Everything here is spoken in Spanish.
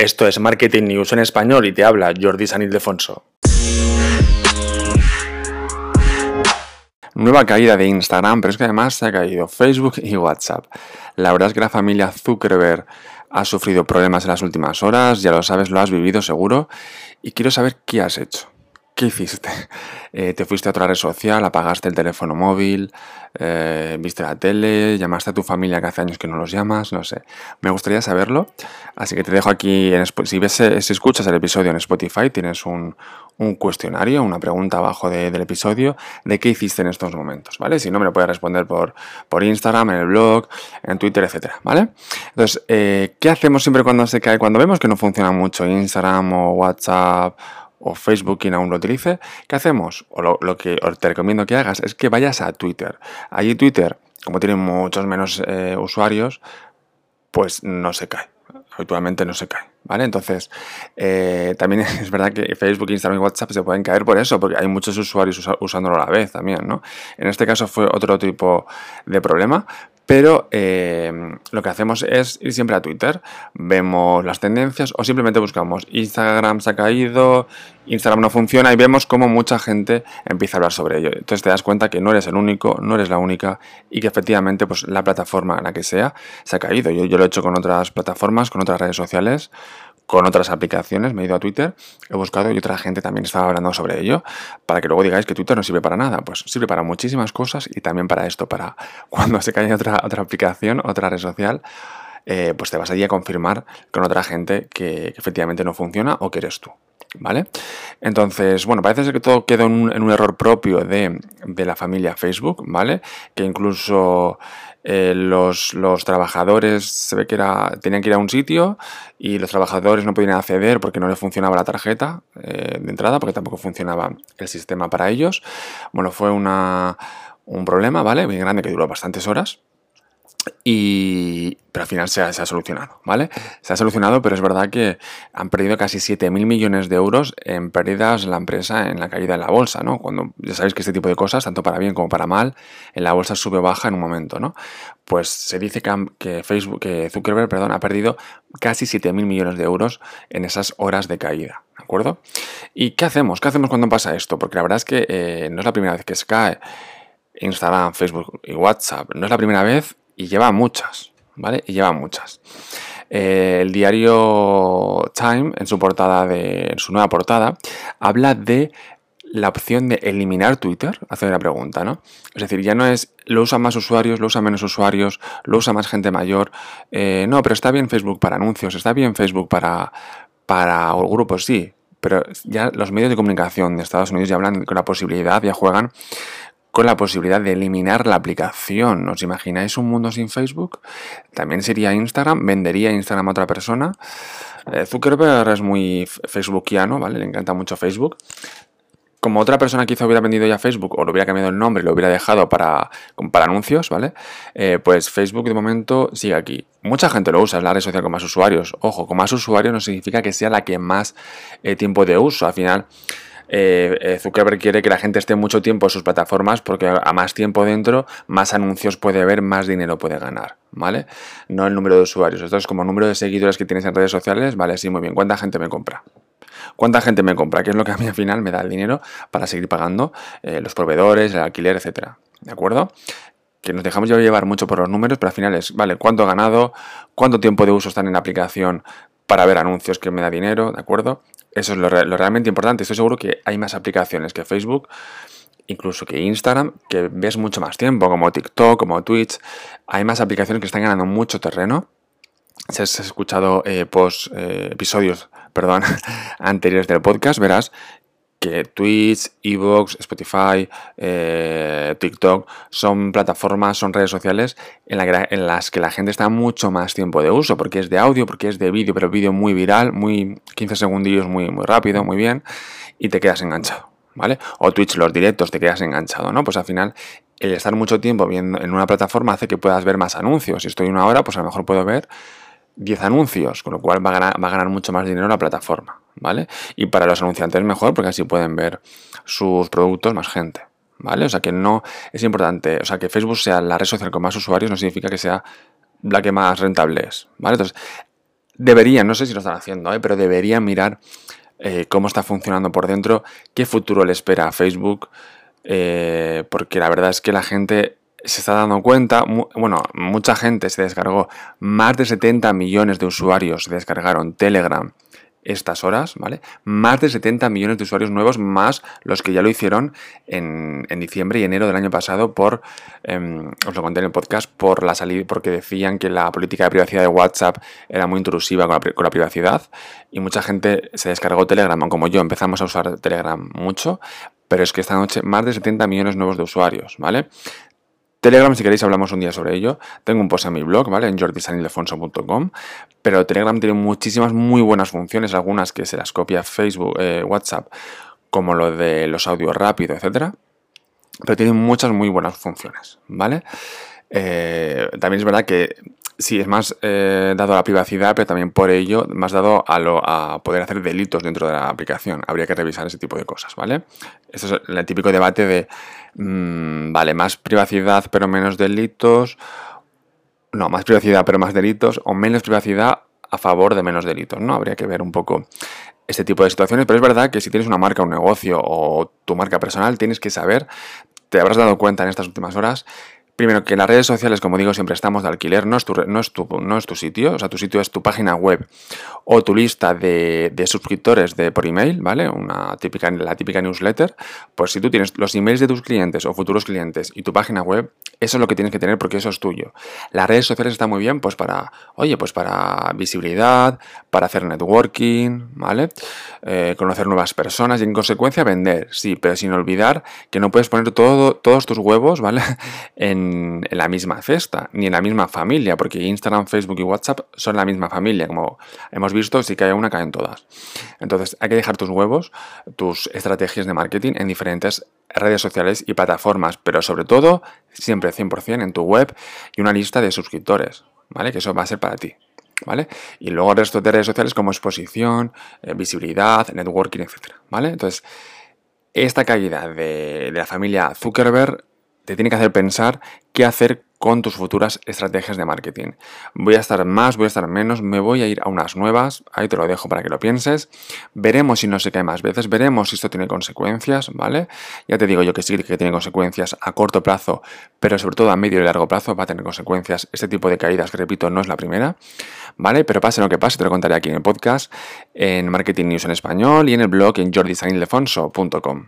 Esto es Marketing News en español y te habla Jordi San Ildefonso. Nueva caída de Instagram, pero es que además se ha caído Facebook y WhatsApp. La verdad es que la familia Zuckerberg ha sufrido problemas en las últimas horas, ya lo sabes, lo has vivido seguro, y quiero saber qué has hecho. ¿Qué hiciste? Eh, ¿Te fuiste a otra red social, apagaste el teléfono móvil, eh, viste la tele, llamaste a tu familia que hace años que no los llamas? No sé. Me gustaría saberlo. Así que te dejo aquí, en, si, ves, eh, si escuchas el episodio en Spotify, tienes un, cuestionario, una pregunta abajo del episodio de qué hiciste en estos momentos, ¿vale? Si no, me lo puedes responder por, por Instagram, en el blog, en Twitter, etcétera, ¿vale? Entonces, ¿qué hacemos siempre cuando se cae? Cuando vemos que no funciona mucho Instagram o WhatsApp o Facebook quien aún lo utilice, ¿qué hacemos? O lo, que te recomiendo que hagas es que vayas a Twitter. Allí Twitter, como tiene muchos menos eh, usuarios, pues no se cae. Habitualmente no se cae. ¿Vale? Entonces, eh, también es verdad que Facebook, Instagram y WhatsApp se pueden caer por eso, porque hay muchos usuarios usándolo a la vez también, ¿no? En este caso fue otro tipo de problema, pero eh, lo que hacemos es ir siempre a Twitter, vemos las tendencias o simplemente buscamos Instagram se ha caído, Instagram no funciona y vemos cómo mucha gente empieza a hablar sobre ello. Entonces te das cuenta que no eres el único, no eres la única y que efectivamente pues, la plataforma en la que sea se ha caído. Yo, yo lo he hecho con otras plataformas, con otras redes sociales con otras aplicaciones, me he ido a Twitter, he buscado y otra gente también estaba hablando sobre ello, para que luego digáis que Twitter no sirve para nada. Pues sirve para muchísimas cosas y también para esto, para cuando se cae otra, otra aplicación, otra red social, eh, pues te vas allí a confirmar con otra gente que, efectivamente no funciona o que eres tú. ¿Vale? Entonces, bueno, parece ser que todo quedó en un, error propio de, de, la familia Facebook, ¿vale? Que incluso eh, los, trabajadores se ve que era, tenían que ir a un sitio y los trabajadores no podían acceder porque no les funcionaba la tarjeta eh, de entrada, porque tampoco funcionaba el sistema para ellos. Bueno, fue una, un problema, ¿vale? Muy grande que duró bastantes horas. Y, pero al final se ha, solucionado, ¿vale? Se ha solucionado, pero es verdad que han perdido casi 7.000 millones de euros en pérdidas la empresa en la caída en la bolsa, ¿no? Cuando ya sabéis que este tipo de cosas, tanto para bien como para mal, en la bolsa sube o baja en un momento, ¿no? Pues se dice que, Facebook, que Zuckerberg, perdón, ha perdido casi 7.000 millones de euros en esas horas de caída, ¿de acuerdo? ¿Y qué hacemos? ¿Qué hacemos cuando pasa esto? Porque la verdad es que eh, no es la primera vez que se cae Instagram, Facebook y WhatsApp, no es la primera vez y lleva muchas, ¿vale? Y lleva muchas. Eh, el diario Time, en su portada de, en su nueva portada, habla de la opción de eliminar Twitter, hace una pregunta, ¿no? Es decir, ya no es lo usan más usuarios, lo usan menos usuarios, lo usa más gente mayor. Eh, no, pero está bien Facebook para anuncios, está bien Facebook para, para grupos, sí. Pero ya los medios de comunicación de Estados Unidos ya hablan con la posibilidad, ya juegan con la posibilidad de eliminar la aplicación. ¿Os imagináis un mundo sin Facebook? También sería Instagram, vendería Instagram a otra persona. Eh, Zuckerberg es muy facebookiano, ¿vale? Le encanta mucho Facebook. Como otra persona quizá hubiera vendido ya Facebook o le hubiera cambiado el nombre y lo hubiera dejado para, para anuncios, ¿vale? Eh, pues Facebook de momento sigue aquí. Mucha gente lo usa, es la red social con más usuarios. Ojo, con más usuarios no significa que sea la que más eh, tiempo de uso. Al final, eh, Zuckerberg quiere que la gente esté mucho tiempo en sus plataformas porque a más tiempo dentro, más anuncios puede ver, más dinero puede ganar, ¿vale? No el número de usuarios. Esto es como el número de seguidores que tienes en redes sociales, ¿vale? Sí, muy bien. ¿Cuánta gente me compra? ¿Cuánta gente me compra? ¿Qué es lo que a mí al final me da el dinero para seguir pagando eh, los proveedores, el alquiler, etcétera? ¿De acuerdo? que nos dejamos llevar mucho por los números, pero al final es, vale, ¿cuánto he ganado? ¿Cuánto tiempo de uso están en la aplicación para ver anuncios que me da dinero? ¿De acuerdo? Eso es lo, realmente importante. Estoy seguro que hay más aplicaciones que Facebook, incluso que Instagram, que ves mucho más tiempo, como TikTok, como Twitch. Hay más aplicaciones que están ganando mucho terreno. Si has escuchado eh, post, eh, episodios perdón, anteriores del podcast, verás que Twitch, Evox, Spotify, eh, TikTok son plataformas, son redes sociales en, las que la gente está mucho más tiempo de uso, porque es de audio, porque es de vídeo, pero vídeo muy viral, muy 15 segundillos muy, muy rápido, muy bien, y te quedas enganchado, ¿vale? O Twitch, los directos, te quedas enganchado, ¿no? Pues al final el estar mucho tiempo viendo en una plataforma hace que puedas ver más anuncios. Si estoy una hora, pues a lo mejor puedo ver 10 anuncios, con lo cual va a, ganar, mucho más dinero la plataforma, ¿vale? Y para los anunciantes mejor, porque así pueden ver sus productos más gente, ¿vale? O sea que no es importante, o sea que Facebook sea la red social con más usuarios no significa que sea la que más rentable es, ¿vale? Entonces, deberían, no sé si lo están haciendo, ¿eh? pero deberían mirar eh, cómo está funcionando por dentro, qué futuro le espera a Facebook, eh, porque la verdad es que la gente se está dando cuenta, bueno, mucha gente se descargó, más de 70 millones de usuarios descargaron Telegram estas horas, ¿vale? Más de 70 millones de usuarios nuevos, más los que ya lo hicieron en, diciembre y enero del año pasado por, em, os lo conté en el podcast, por la salida, porque decían que la política de privacidad de WhatsApp era muy intrusiva con la, con la privacidad y mucha gente se descargó Telegram, como yo empezamos a usar Telegram mucho, pero es que esta noche más de 70 millones nuevos de usuarios, ¿vale? Telegram, si queréis, hablamos un día sobre ello. Tengo un post en mi blog, ¿vale? En jordisanildefonso.com. Pero Telegram tiene muchísimas muy buenas funciones, algunas que se las copia Facebook, eh, WhatsApp, como lo de los audios rápidos, etcétera. Pero tiene muchas muy buenas funciones, ¿vale? Eh, también es verdad que Sí, es más eh, dado a la privacidad, pero también por ello más dado a, lo, a poder hacer delitos dentro de la aplicación. Habría que revisar ese tipo de cosas, ¿vale? Este es el típico debate de, mm, vale, más privacidad pero menos delitos, no, más privacidad pero más delitos, o menos privacidad a favor de menos delitos, ¿no? Habría que ver un poco este tipo de situaciones, pero es verdad que si tienes una marca, un negocio o tu marca personal, tienes que saber, te habrás dado cuenta en estas últimas horas, Primero, que las redes sociales, como digo, siempre estamos de alquiler, no es tu, no es tu, no es tu sitio, o sea, tu sitio es tu página web o tu lista de, suscriptores de, por email, ¿vale? Una típica, la típica newsletter. Pues si tú tienes los emails de tus clientes o futuros clientes y tu página web, eso es lo que tienes que tener porque eso es tuyo. Las redes sociales están muy bien, pues para, oye, pues para visibilidad, para hacer networking, ¿vale? Eh, conocer nuevas personas y en consecuencia vender, sí, pero sin olvidar que no puedes poner todo, todos tus huevos, ¿vale? en en, la misma cesta, ni en la misma familia, porque Instagram, Facebook y WhatsApp son la misma familia, como hemos visto, si cae una, caen todas. Entonces, hay que dejar tus huevos, tus estrategias de marketing en diferentes redes sociales y plataformas, pero sobre todo, siempre 100% en tu web y una lista de suscriptores, ¿vale? Que eso va a ser para ti. ¿Vale? Y luego el resto de redes sociales como exposición, eh, visibilidad, networking, etc. ¿Vale? Entonces, esta caída de, de la familia Zuckerberg te tiene que hacer pensar qué hacer con tus futuras estrategias de marketing. Voy a estar más, voy a estar menos, me voy a ir a unas nuevas, ahí te lo dejo para que lo pienses. Veremos si no se cae más veces, veremos si esto tiene consecuencias, ¿vale? Ya te digo yo que sí que tiene consecuencias a corto plazo, pero sobre todo a medio y largo plazo va a tener consecuencias. Este tipo de caídas, que repito, no es la primera, ¿vale? Pero pase lo que pase, te lo contaré aquí en el podcast, en Marketing News en español y en el blog en jordisanildefonso.com.